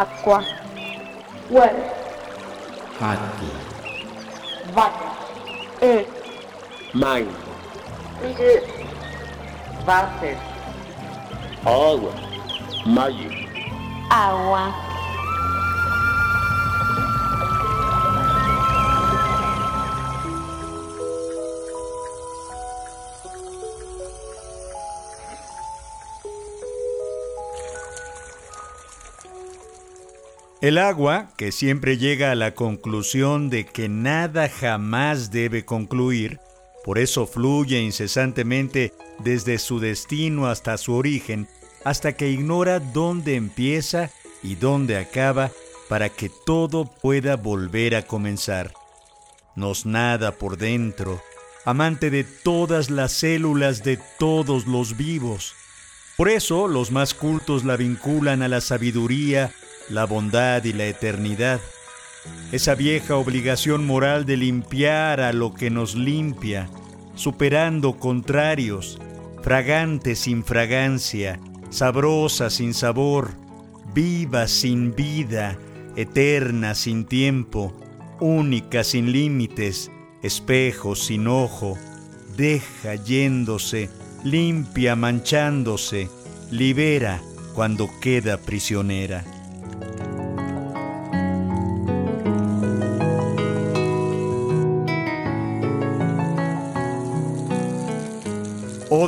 Aqua. ué, Rato. Vaca. E. Mãe. Ije. Vácer. Água. Maio. Água. El agua, que siempre llega a la conclusión de que nada jamás debe concluir, por eso fluye incesantemente desde su destino hasta su origen, hasta que ignora dónde empieza y dónde acaba para que todo pueda volver a comenzar. Nos nada por dentro, amante de todas las células de todos los vivos. Por eso los más cultos la vinculan a la sabiduría, la bondad y la eternidad. Esa vieja obligación moral de limpiar a lo que nos limpia, superando contrarios, fragante sin fragancia, sabrosa sin sabor, viva sin vida, eterna sin tiempo, única sin límites, espejo sin ojo, deja yéndose, limpia manchándose, libera cuando queda prisionera.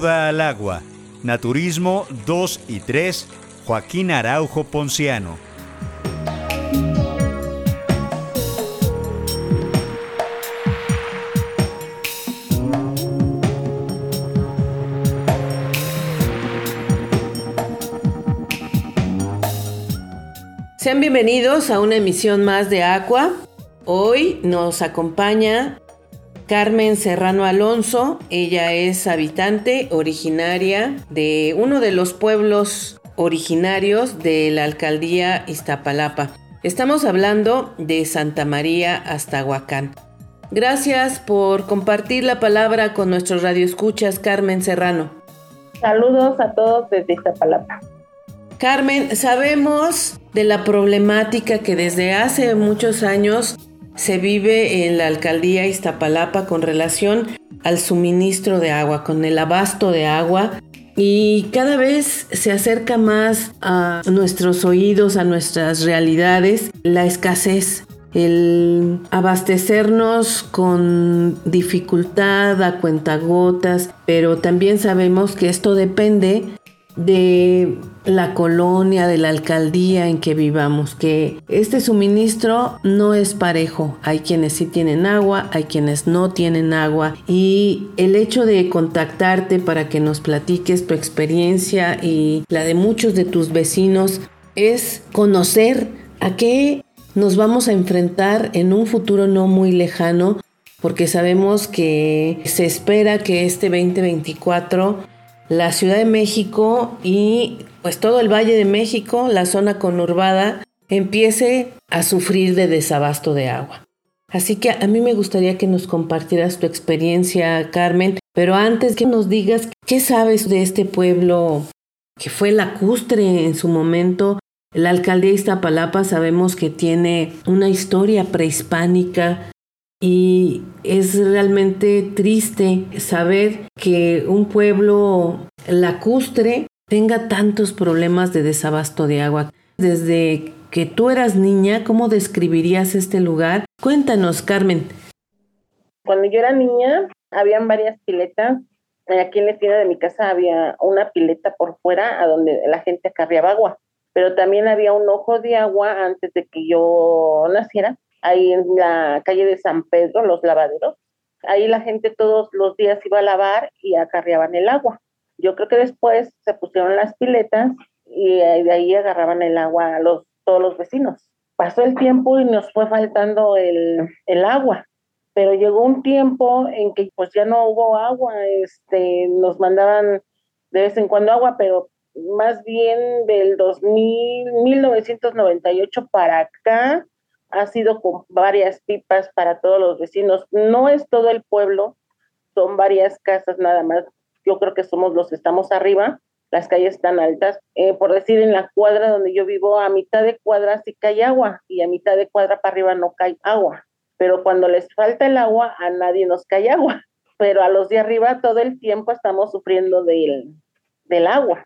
Al agua, Naturismo 2 y 3, Joaquín Araujo Ponciano. Sean bienvenidos a una emisión más de Aqua. Hoy nos acompaña Carmen Serrano Alonso. Ella es habitante originaria de uno de los pueblos originarios de la alcaldía Iztapalapa. Estamos hablando de Santa María hasta Huacán. Gracias por compartir la palabra con nuestros radioescuchas, Carmen Serrano. Saludos a todos desde Iztapalapa. Carmen, sabemos de la problemática que desde hace muchos años se vive en la alcaldía Iztapalapa con relación al suministro de agua, con el abasto de agua y cada vez se acerca más a nuestros oídos, a nuestras realidades, la escasez, el abastecernos con dificultad a cuentagotas, pero también sabemos que esto depende de la colonia, de la alcaldía en que vivamos, que este suministro no es parejo. Hay quienes sí tienen agua, hay quienes no tienen agua y el hecho de contactarte para que nos platiques tu experiencia y la de muchos de tus vecinos es conocer a qué nos vamos a enfrentar en un futuro no muy lejano porque sabemos que se espera que este 2024 la Ciudad de México y pues todo el Valle de México, la zona conurbada, empiece a sufrir de desabasto de agua. Así que a mí me gustaría que nos compartieras tu experiencia, Carmen, pero antes que nos digas qué sabes de este pueblo que fue lacustre en su momento. La alcaldía de Iztapalapa sabemos que tiene una historia prehispánica y es realmente triste saber que un pueblo lacustre tenga tantos problemas de desabasto de agua. Desde que tú eras niña, ¿cómo describirías este lugar? Cuéntanos, Carmen. Cuando yo era niña, habían varias piletas. Aquí en la esquina de mi casa había una pileta por fuera a donde la gente acarreaba agua, pero también había un ojo de agua antes de que yo naciera ahí en la calle de San Pedro, los lavaderos. Ahí la gente todos los días iba a lavar y acarreaban el agua. Yo creo que después se pusieron las piletas y de ahí agarraban el agua a los, todos los vecinos. Pasó el tiempo y nos fue faltando el, el agua, pero llegó un tiempo en que pues ya no hubo agua, este, nos mandaban de vez en cuando agua, pero más bien del 2000, 1998 para acá, ha sido con varias pipas para todos los vecinos. No es todo el pueblo, son varias casas nada más. Yo creo que somos los que estamos arriba las calles están altas. Eh, por decir, en la cuadra donde yo vivo, a mitad de cuadra sí cae agua y a mitad de cuadra para arriba no cae agua. Pero cuando les falta el agua, a nadie nos cae agua. Pero a los de arriba todo el tiempo estamos sufriendo del, del agua.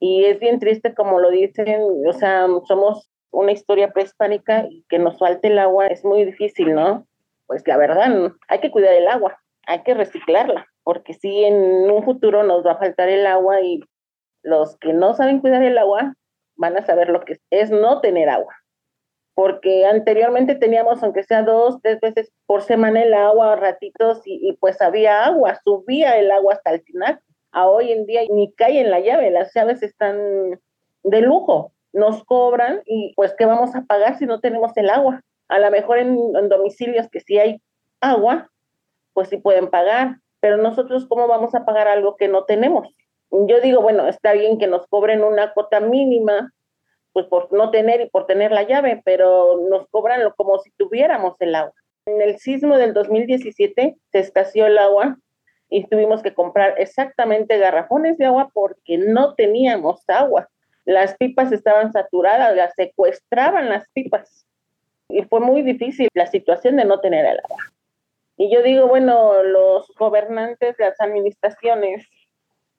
Y es bien triste como lo dicen, o sea, somos una historia prehispánica y que nos falte el agua es muy difícil, ¿no? Pues la verdad, hay que cuidar el agua, hay que reciclarla porque si en un futuro nos va a faltar el agua y los que no saben cuidar el agua van a saber lo que es no tener agua. Porque anteriormente teníamos, aunque sea dos, tres veces por semana el agua, ratitos, y, pues había agua, subía el agua hasta el final. A hoy en día ni cae en la llave, las llaves están de lujo, nos cobran y pues ¿qué vamos a pagar si no tenemos el agua? A lo mejor en, en domicilios que sí hay agua, pues sí pueden pagar, pero nosotros cómo vamos a pagar algo que no tenemos. Yo digo, bueno, está bien que nos cobren una cuota mínima, pues por no tener y por tener la llave, pero nos cobran como si tuviéramos el agua. En el sismo del 2017 se escaseó el agua y tuvimos que comprar exactamente garrafones de agua porque no teníamos agua. Las pipas estaban saturadas, las secuestraban las pipas. Y fue muy difícil la situación de no tener el agua. Y yo digo, bueno, los gobernantes, las administraciones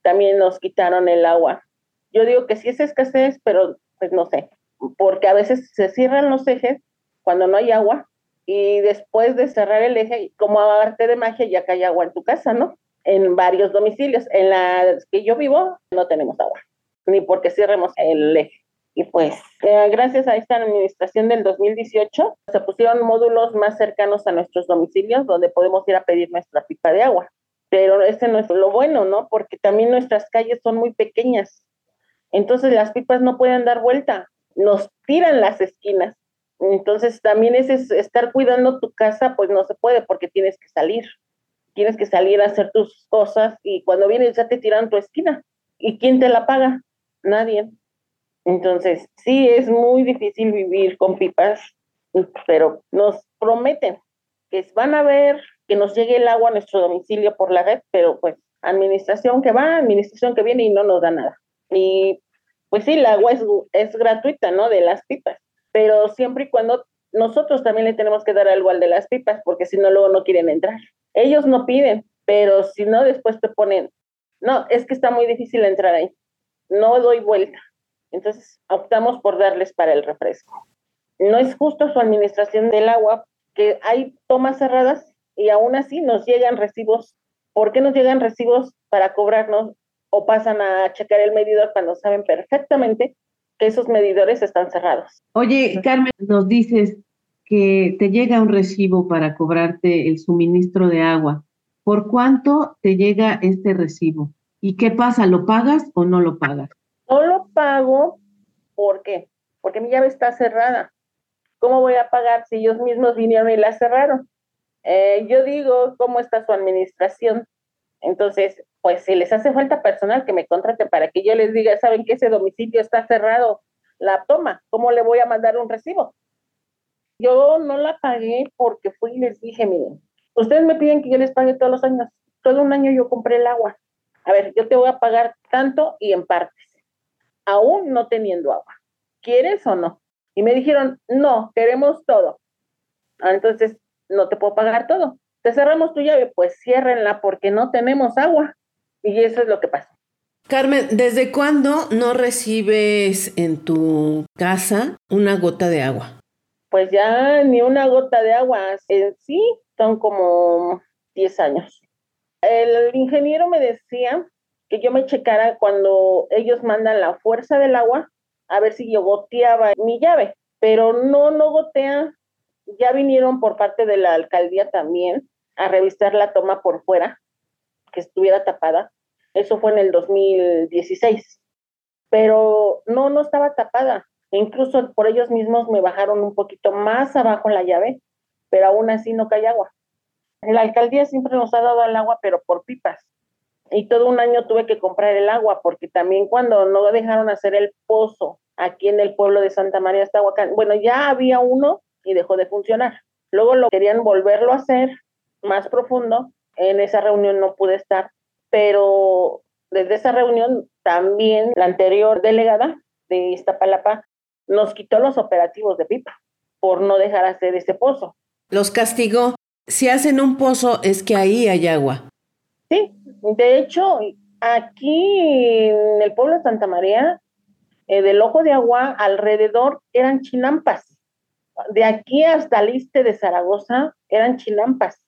también nos quitaron el agua. Yo digo que sí es escasez, pero pues no sé, porque a veces se cierran los ejes cuando no hay agua y después de cerrar el eje, como arte de magia, ya cae agua en tu casa, ¿no? En varios domicilios. En las que yo vivo no tenemos agua, ni porque cerremos el eje. Y pues, eh, gracias a esta administración del 2018, se pusieron módulos más cercanos a nuestros domicilios donde podemos ir a pedir nuestra pipa de agua. Pero ese no es lo bueno, ¿no? Porque también nuestras calles son muy pequeñas. Entonces las pipas no pueden dar vuelta, nos tiran las esquinas. Entonces también ese es estar cuidando tu casa, pues no se puede porque tienes que salir. Tienes que salir a hacer tus cosas y cuando vienes ya te tiran tu esquina. ¿Y quién te la paga? Nadie. Entonces, sí, es muy difícil vivir con pipas, pero nos prometen que van a ver que nos llegue el agua a nuestro domicilio por la red, pero pues administración que va, administración que viene y no nos da nada. Y pues sí, el agua es, gratuita, ¿no? De las pipas, pero siempre y cuando nosotros también le tenemos que dar algo al de las pipas, porque si no, luego no quieren entrar. Ellos no piden, pero si no, después te ponen, no, es que está muy difícil entrar ahí, no doy vuelta. Entonces optamos por darles para el refresco. No es justo su administración del agua, que hay tomas cerradas y aún así nos llegan recibos. ¿Por qué nos llegan recibos para cobrarnos o pasan a checar el medidor cuando saben perfectamente que esos medidores están cerrados? Oye, Carmen, nos dices que te llega un recibo para cobrarte el suministro de agua. ¿Por cuánto te llega este recibo? ¿Y qué pasa? ¿Lo pagas o no lo pagas? No lo pago. Porque mi llave está cerrada. ¿Cómo voy a pagar si ellos mismos vinieron y la cerraron? Eh, yo digo, ¿cómo está su administración? Entonces, pues si les hace falta personal que me contrate para que yo les diga, saben que ese domicilio está cerrado, la toma, ¿cómo le voy a mandar un recibo? Yo no la pagué porque fui y les dije, miren, ustedes me piden que yo les pague todos los años. Todo un año yo compré el agua. A ver, yo te voy a pagar tanto y en partes aún no teniendo agua. ¿Quieres o no? Y me dijeron, no, queremos todo. Ah, entonces, no te puedo pagar todo. Te cerramos tu llave, pues ciérrenla porque no tenemos agua. Y eso es lo que pasó. Carmen, ¿desde cuándo no recibes en tu casa una gota de agua? Pues ya ni una gota de agua. En sí son como 10 años. El ingeniero me decía que yo me checara cuando ellos mandan la fuerza del agua, a ver si yo goteaba mi llave, pero no, no gotea. Ya vinieron por parte de la alcaldía también a revisar la toma por fuera, que estuviera tapada. Eso fue en el 2016. Pero no, no estaba tapada. incluso por ellos mismos me bajaron un poquito más abajo la llave, pero aún así no cae agua. La alcaldía siempre nos ha dado el agua, pero por pipas y todo un año tuve que comprar el agua porque también cuando no dejaron hacer el pozo aquí en el pueblo de Santa María Estahuacán, bueno, ya había uno y dejó de funcionar. Luego lo querían volverlo a hacer más profundo. En esa reunión no pude estar, pero desde esa reunión también la anterior delegada de Iztapalapa nos quitó los operativos de pipa por no dejar hacer ese pozo. Los castigó. Si hacen un pozo es que ahí hay agua. Sí, de hecho, aquí en el pueblo de Santa María, eh, del ojo de agua, alrededor eran chinampas. De aquí hasta el este de Zaragoza eran chinampas.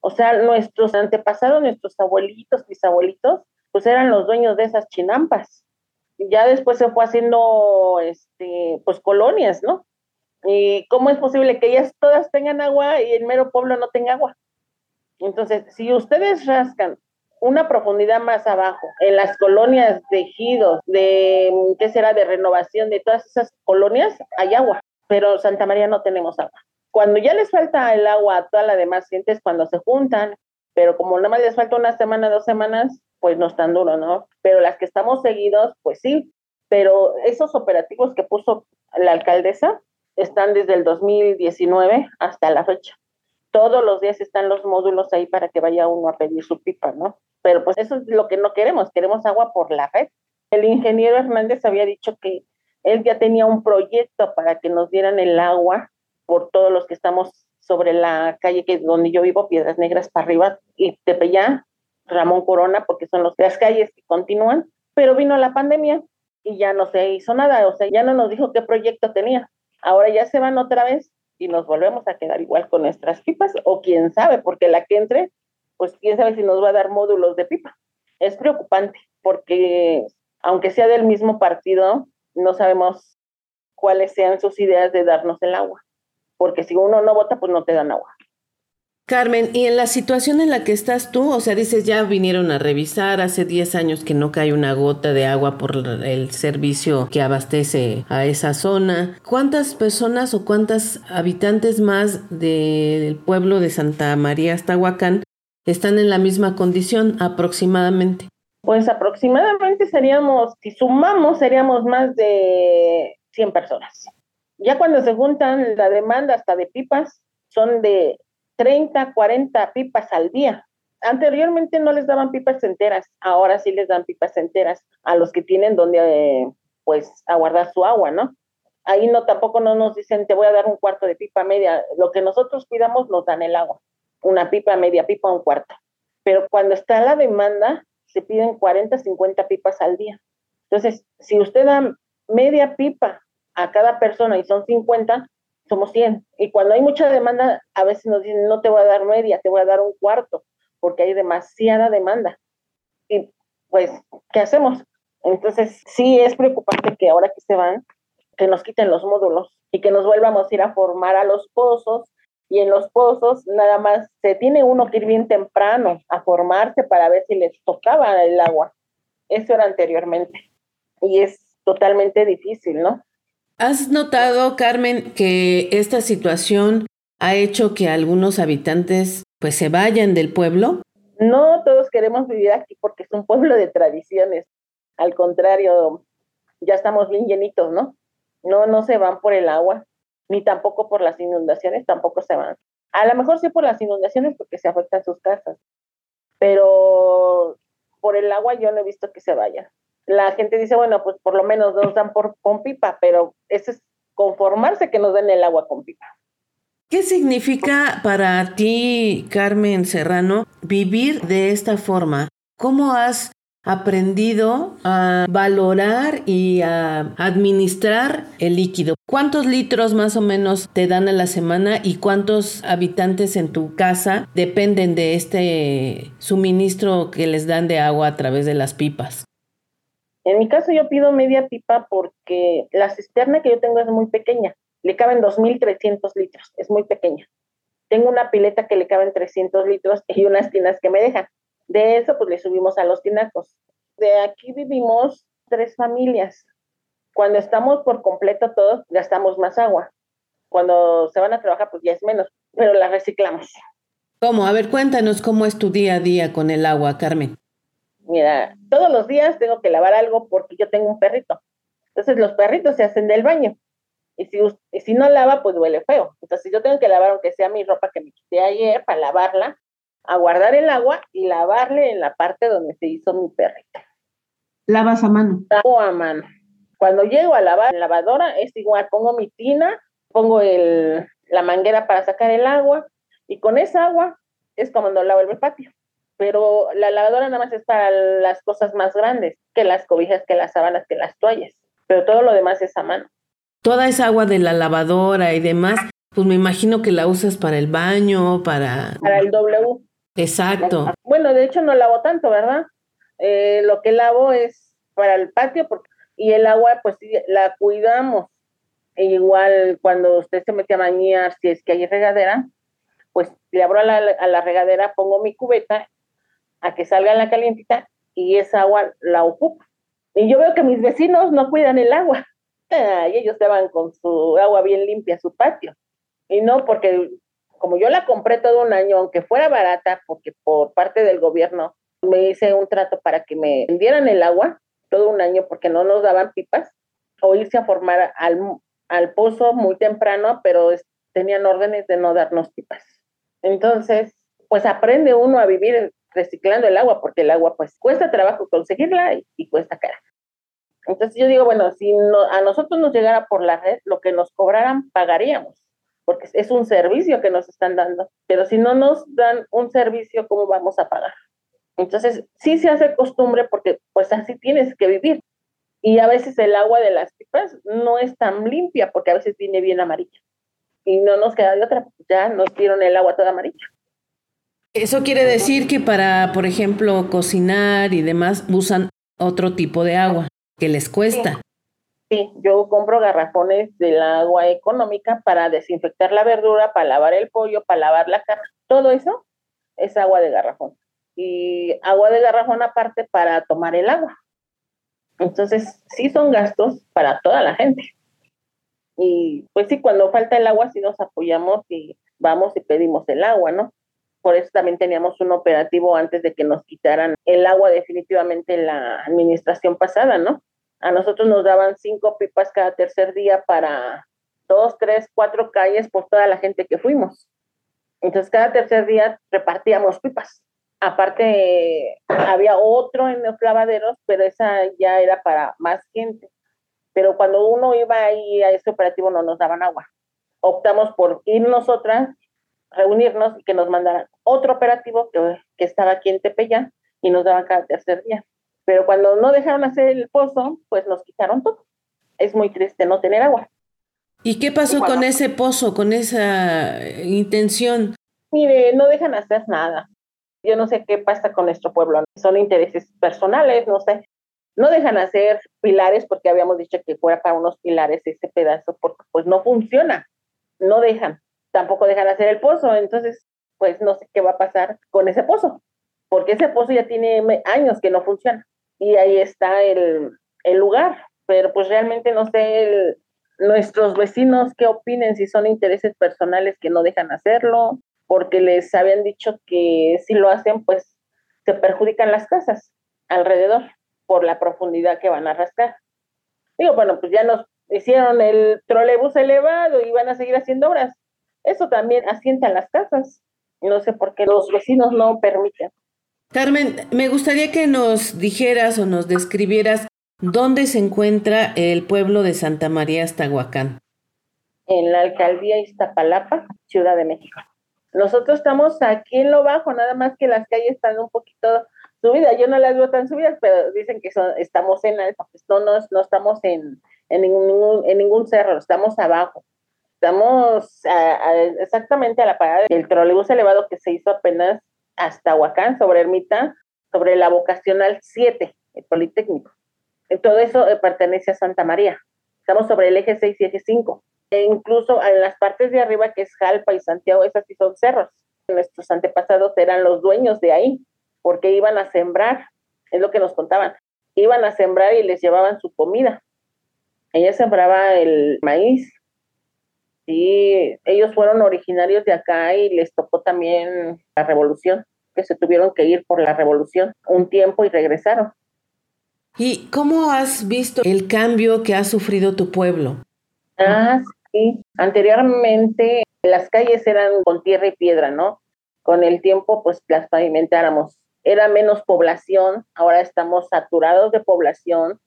O sea, nuestros antepasados, nuestros abuelitos, bisabuelitos, pues eran los dueños de esas chinampas. Ya después se fue haciendo, este, pues colonias, ¿no? ¿Y cómo es posible que ellas todas tengan agua y el mero pueblo no tenga agua? Entonces, si ustedes rascan una profundidad más abajo, en las colonias de de, ¿qué será?, de renovación, de todas esas colonias, hay agua, pero Santa María no tenemos agua. Cuando ya les falta el agua a toda la demás gente es cuando se juntan, pero como nada más les falta una semana, dos semanas, pues no es tan duro, ¿no? Pero las que estamos seguidos, pues sí, pero esos operativos que puso la alcaldesa están desde el 2019 hasta la fecha. Todos los días están los módulos ahí para que vaya uno a pedir su pipa, ¿no? Pero pues eso es lo que no queremos, queremos agua por la red. El ingeniero Hernández había dicho que él ya tenía un proyecto para que nos dieran el agua por todos los que estamos sobre la calle que donde yo vivo, Piedras Negras para arriba, y Tepeyá, Ramón Corona, porque son las calles que continúan, pero vino la pandemia y ya no se hizo nada, o sea, ya no nos dijo qué proyecto tenía. Ahora ya se van otra vez y nos volvemos a quedar igual con nuestras pipas, o quién sabe, porque la que entre, pues quién sabe si nos va a dar módulos de pipa. Es preocupante, porque aunque sea del mismo partido, no sabemos cuáles sean sus ideas de darnos el agua porque si uno no vota, pues no te dan agua. Carmen, y en la situación en la que estás tú, o sea, dices, ya vinieron a revisar, hace 10 años que no cae una gota de agua por el servicio que abastece a esa zona. ¿Cuántas personas o cuántas habitantes más del pueblo de Santa María Huacán están en la misma condición aproximadamente? Pues aproximadamente seríamos, si sumamos, seríamos más de 100 personas. Ya cuando se juntan la demanda hasta de pipas, son de 30, 40 pipas al día. Anteriormente no les daban pipas enteras, ahora sí les dan pipas enteras a los que tienen donde pues aguardar su agua, ¿no? Ahí no tampoco no nos dicen te voy a dar un cuarto de pipa media, lo que nosotros pidamos nos dan el agua, una pipa media pipa un cuarto. Pero cuando está la demanda se piden 40, 50 pipas al día. Entonces, si usted da media pipa a cada persona y son 50, somos 100. Y cuando hay mucha demanda, a veces nos dicen, no te voy a dar media, te voy a dar un cuarto, porque hay demasiada demanda. Y pues, ¿qué hacemos? Entonces, sí es preocupante que ahora que se van, que nos quiten los módulos y que nos volvamos a ir a formar a los pozos. Y en los pozos nada más se tiene uno que ir bien temprano a formarse para ver si les tocaba el agua. Eso era anteriormente. Y es totalmente difícil, ¿no? ¿Has notado, Carmen, que esta situación ha hecho que algunos habitantes pues se vayan del pueblo? No todos queremos vivir aquí porque es un pueblo de tradiciones. Al contrario, ya estamos bien llenitos, ¿no? No, no se van por el agua, ni tampoco por las inundaciones, tampoco se van. A lo mejor sí por las inundaciones porque se afectan sus casas, pero por el agua yo no he visto que se vayan la gente dice, bueno, pues por lo menos nos dan por, con pipa, pero eso es conformarse que nos den el agua con pipa. ¿Qué significa para ti, Carmen Serrano, vivir de esta forma? ¿Cómo has aprendido a valorar y a administrar el líquido? ¿Cuántos litros más o menos te dan a la semana y cuántos habitantes en tu casa dependen de este suministro que les dan de agua a través de las pipas? En mi caso yo pido media pipa porque la cisterna que yo tengo es muy pequeña, le caben 2.300 litros, es muy pequeña. Tengo una pileta que le caben 300 litros y unas tinas que me dejan. De eso pues le subimos a los tinacos. De aquí vivimos tres familias. Cuando estamos por completo todos, gastamos más agua. Cuando se van a trabajar pues ya es menos, pero la reciclamos. ¿Cómo? A ver, cuéntanos cómo es tu día a día con el agua, Carmen mira, todos los días tengo que lavar algo porque yo tengo un perrito. Entonces los perritos se hacen del baño. Y si, si no lava, pues huele feo. Entonces yo tengo que lavar, aunque sea mi ropa que me quité ayer, para lavarla, aguardar el agua y lavarle en la parte donde se hizo mi perrito. lavas a mano. Lavo a mano. Cuando llego a lavar la lavadora es igual, pongo mi tina, pongo el, la manguera para sacar el agua y con esa agua es como cuando lavo el patio. Pero la lavadora nada más es para las cosas más grandes, que las cobijas, que las sábanas, que las toallas. Pero todo lo demás es a mano. Toda esa agua de la lavadora y demás, pues me imagino que la usas para el baño, para... Para el W. Exacto. Bueno, de hecho no lavo tanto, ¿verdad? Eh, lo que lavo es para el patio porque, y el agua pues la cuidamos. E igual cuando usted se mete a bañar, si es que hay regadera, pues le abro a la, a la regadera, pongo mi cubeta a que salga la calientita y esa agua la ocupo. Y yo veo que mis vecinos no cuidan el agua. Y ellos van con su agua bien limpia su patio. Y no porque como yo la compré todo un año, aunque fuera barata, porque por parte del gobierno me hice un trato para que me vendieran el agua todo un año porque no nos daban pipas, o irse a formar al, al pozo muy temprano, pero tenían órdenes de no darnos pipas. Entonces, pues aprende uno a vivir reciclando el agua, porque el agua pues cuesta trabajo conseguirla y, cuesta cara. Entonces yo digo, bueno, si a nosotros nos llegara por la red, lo que nos cobraran, pagaríamos, porque es un servicio que nos están dando. Pero si no nos dan un servicio, ¿cómo vamos a pagar? Entonces, sí se hace costumbre porque pues así tienes que vivir. Y a veces el agua de las pipas no es tan limpia porque a veces viene bien amarilla. Y no nos queda de otra, ya nos dieron el agua toda amarilla. Eso quiere decir que para, por ejemplo, cocinar y demás, usan otro tipo de agua que les cuesta. Sí. yo compro garrafones del agua económica para desinfectar la verdura, para lavar el pollo, para lavar la carne. Todo eso es agua de garrafón. Y agua de garrafón aparte para tomar el agua. Entonces, sí son gastos para toda la gente. Y pues sí, cuando falta el agua, sí nos apoyamos y vamos y pedimos el agua, ¿no? Por eso también teníamos un operativo antes de que nos quitaran el agua definitivamente la administración pasada, ¿no? A nosotros nos daban cinco pipas cada tercer día para dos, tres, cuatro calles por toda la gente que fuimos. Entonces cada tercer día repartíamos pipas. Aparte había otro en los lavaderos, pero esa ya era para más gente. Pero cuando uno iba ahí a ese operativo no nos daban agua. Optamos por ir nosotras reunirnos y que nos mandaran otro operativo que, que estaba aquí en Tepeya y nos daban cada tercer día. Pero cuando no dejaron hacer el pozo, pues nos quitaron todo. Es muy triste no tener agua. ¿Y qué pasó con ese pozo, con esa intención? Mire, no dejan hacer nada. Yo no sé qué pasa con nuestro pueblo. Son intereses personales, no sé. No dejan hacer pilares porque habíamos dicho que fuera para unos pilares ese pedazo, porque pues no funciona. No dejan tampoco dejan hacer el pozo, entonces pues no sé qué va a pasar con ese pozo, porque ese pozo ya tiene años que no funciona y ahí está el, lugar, pero pues realmente no sé nuestros vecinos qué opinen, si son intereses personales que no dejan hacerlo, porque les habían dicho que si lo hacen pues se perjudican las casas alrededor por la profundidad que van a rascar. Digo, bueno, pues ya nos hicieron el trolebús elevado y van a seguir haciendo obras eso también asienta las casas. No sé por qué los vecinos no permiten. Carmen, me gustaría que nos dijeras o nos describieras dónde se encuentra el pueblo de Santa María Estahuacán. En la alcaldía Iztapalapa, Ciudad de México. Nosotros estamos aquí en lo bajo, nada más que las calles están un poquito subidas. Yo no las veo tan subidas, pero dicen que son, estamos en alta. Pues no, no, no estamos en, en, ningún, en ningún cerro, estamos abajo. Estamos exactamente a la parada del trolebús elevado que se hizo apenas hasta Huacán, sobre Ermita, sobre la vocacional 7, el Politécnico. Todo eso eh, pertenece a Santa María. Estamos sobre el eje 6 y eje 5. E incluso en las partes de arriba, que es Jalpa y Santiago, esas sí son cerros. Nuestros antepasados eran los dueños de ahí, porque iban a sembrar, es lo que nos contaban. Iban a sembrar y les llevaban su comida. Ella sembraba el maíz, Sí, ellos fueron originarios de acá y les tocó también la revolución, que se tuvieron que ir por la revolución un tiempo y regresaron. ¿Y cómo has visto el cambio que ha sufrido tu pueblo? Ah, sí. Anteriormente las calles eran con tierra y piedra, ¿no? Con el tiempo, pues las pavimentáramos. era menos población, ahora estamos saturados de población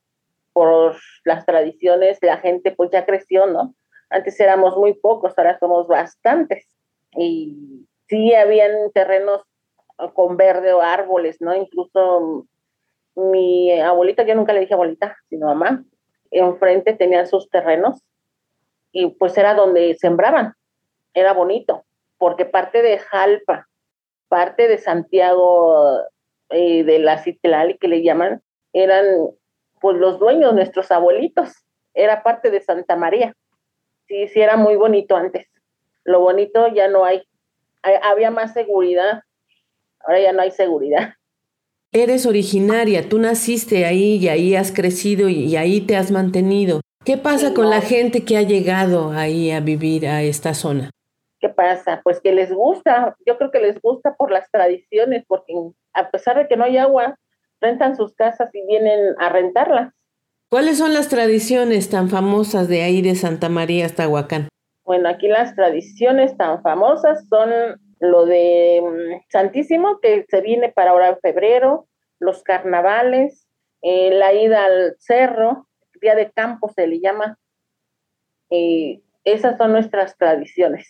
por las tradiciones, la gente pues ya creció, ¿no? Antes éramos muy pocos, ahora somos bastantes. Y sí habían terrenos con verde o árboles, ¿no? Incluso mi abuelita, yo nunca le dije abuelita, sino mamá, enfrente tenían sus terrenos y pues era donde sembraban, era bonito, porque parte de Jalpa, parte de Santiago eh, de la Citlali que le llaman, eran pues los dueños, nuestros abuelitos, era parte de Santa María. Sí, sí, era muy bonito antes. Lo bonito ya no hay. Había más seguridad, ahora ya no hay seguridad. Eres originaria, tú naciste ahí y ahí has crecido y ahí te has mantenido. ¿Qué pasa con la gente que ha llegado ahí a vivir a esta zona? ¿Qué pasa? Pues que les gusta, yo creo que les gusta por las tradiciones, porque a pesar de que no hay agua, rentan sus casas y vienen a rentarlas. ¿Cuáles son las tradiciones tan famosas de ahí de Santa María hasta Huacán? Bueno, aquí las tradiciones tan famosas son lo de mm, Santísimo, que se viene para ahora en febrero, los carnavales, eh, la ida al cerro, día de campo se le llama. Eh, esas son nuestras tradiciones.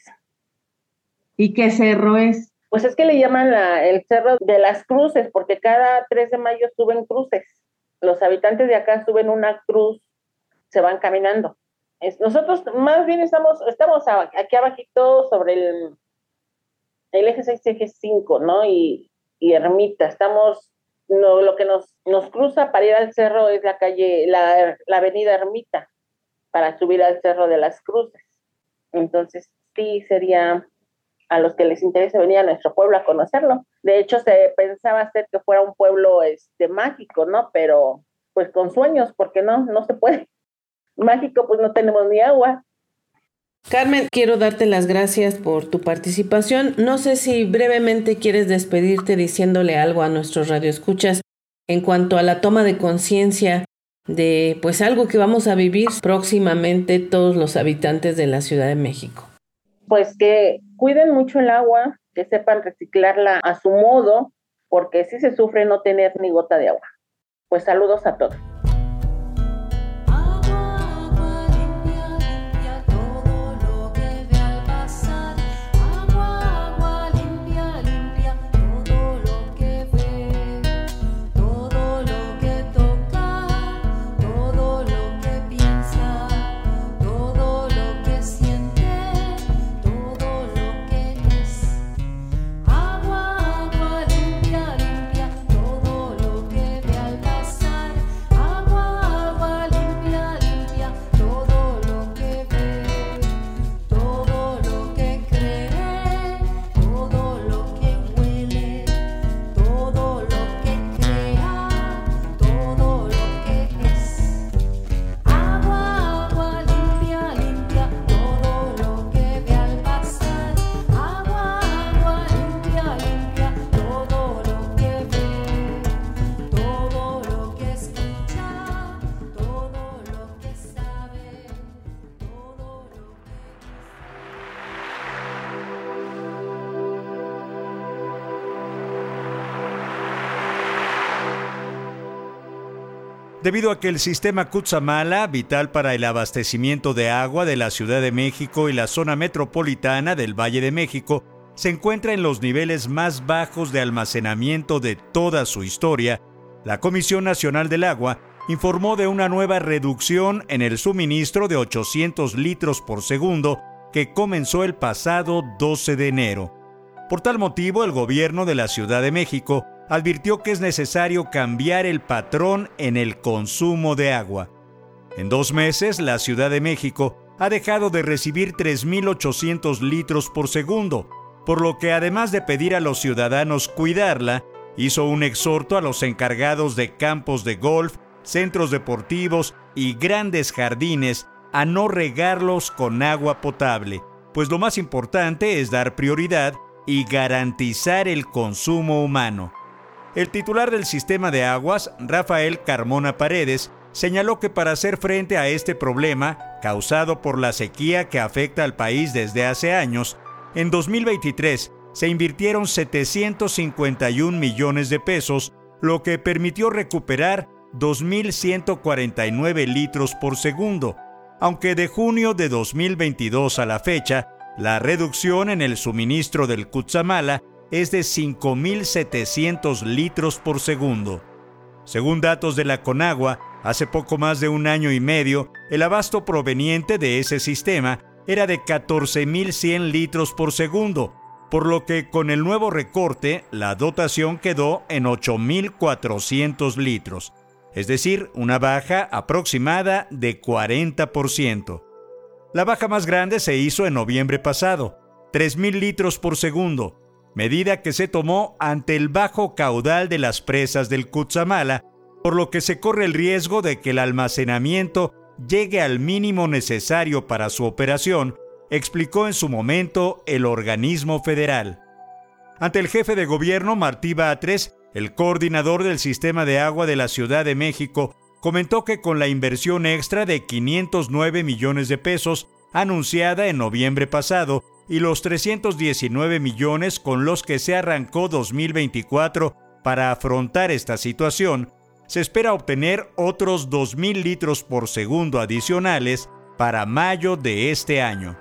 ¿Y qué cerro es? Pues es que le llaman el cerro de las cruces, porque cada 3 de mayo suben cruces. Los habitantes de acá suben una cruz, se van caminando. nosotros más bien estamos, estamos aquí abajito sobre el, el eje 6, eje 5, ¿no? Y, y Ermita. Estamos, no, lo que nos, nos cruza para ir al cerro es la calle, la, la avenida Ermita, para subir al cerro de las cruces. Entonces, sí, sería a los que les interese venir a nuestro pueblo a conocerlo. De hecho, se pensaba hacer que fuera un pueblo este, mágico, ¿no? Pero pues con sueños, porque no, no se puede. Mágico, pues no tenemos ni agua. Carmen, quiero darte las gracias por tu participación. No sé si brevemente quieres despedirte diciéndole algo a nuestros radioescuchas en cuanto a la toma de conciencia de pues algo que vamos a vivir próximamente todos los habitantes de la Ciudad de México. Pues que cuiden mucho el agua, que sepan reciclarla a su modo, porque si se sufre no tener ni gota de agua. Pues saludos a todos. Debido a que el sistema Cutzamala, vital para el abastecimiento de agua de la Ciudad de México y la zona metropolitana del Valle de México, se encuentra en los niveles más bajos de almacenamiento de toda su historia, la Comisión Nacional del Agua informó de una nueva reducción en el suministro de 800 litros por segundo que comenzó el pasado 12 de enero. Por tal motivo, el gobierno de la Ciudad de México advirtió que es necesario cambiar el patrón en el consumo de agua. En dos meses, la Ciudad de México ha dejado de recibir 3.800 litros por segundo, por lo que además de pedir a los ciudadanos cuidarla, hizo un exhorto a los encargados de campos de golf, centros deportivos y grandes jardines a no regarlos con agua potable, pues lo más importante es dar prioridad y garantizar el consumo humano. El titular del sistema de aguas, Rafael Carmona Paredes, señaló que para hacer frente a este problema, causado por la sequía que afecta al país desde hace años, en 2023 se invirtieron 751 millones de pesos, lo que permitió recuperar 2.149 litros por segundo, aunque de junio de 2022 a la fecha, la reducción en el suministro del Cutzamala es de 5.700 litros por segundo. Según datos de la Conagua, hace poco más de un año y medio, el abasto proveniente de ese sistema era de 14.100 litros por segundo, por lo que con el nuevo recorte la dotación quedó en 8.400 litros, es decir, una baja aproximada de 40%. La baja más grande se hizo en noviembre pasado, 3.000 litros por segundo, medida que se tomó ante el bajo caudal de las presas del Cutzamala, por lo que se corre el riesgo de que el almacenamiento llegue al mínimo necesario para su operación, explicó en su momento el organismo federal. Ante el jefe de gobierno Martí Batres, el coordinador del sistema de agua de la Ciudad de México, comentó que con la inversión extra de 509 millones de pesos anunciada en noviembre pasado y los 319 millones con los que se arrancó 2024 para afrontar esta situación, se espera obtener otros 2.000 litros por segundo adicionales para mayo de este año.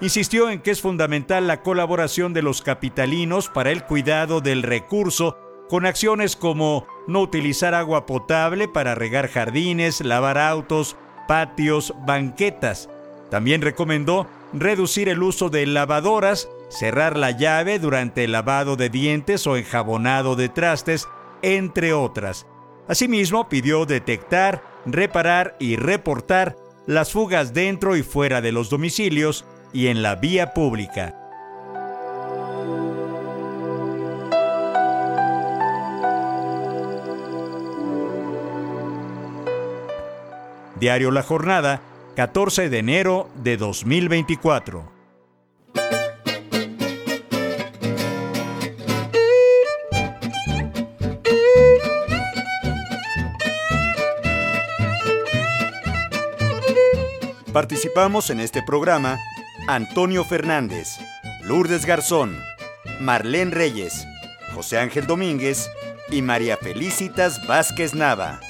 Insistió en que es fundamental la colaboración de los capitalinos para el cuidado del recurso con acciones como no utilizar agua potable para regar jardines, lavar autos, patios, banquetas. También recomendó reducir el uso de lavadoras, cerrar la llave durante el lavado de dientes o enjabonado de trastes, entre otras. Asimismo, pidió detectar, reparar y reportar las fugas dentro y fuera de los domicilios y en la vía pública. Diario La Jornada, 14 de enero de 2024. Participamos en este programa Antonio Fernández, Lourdes Garzón, Marlene Reyes, José Ángel Domínguez y María Felicitas Vázquez Nava.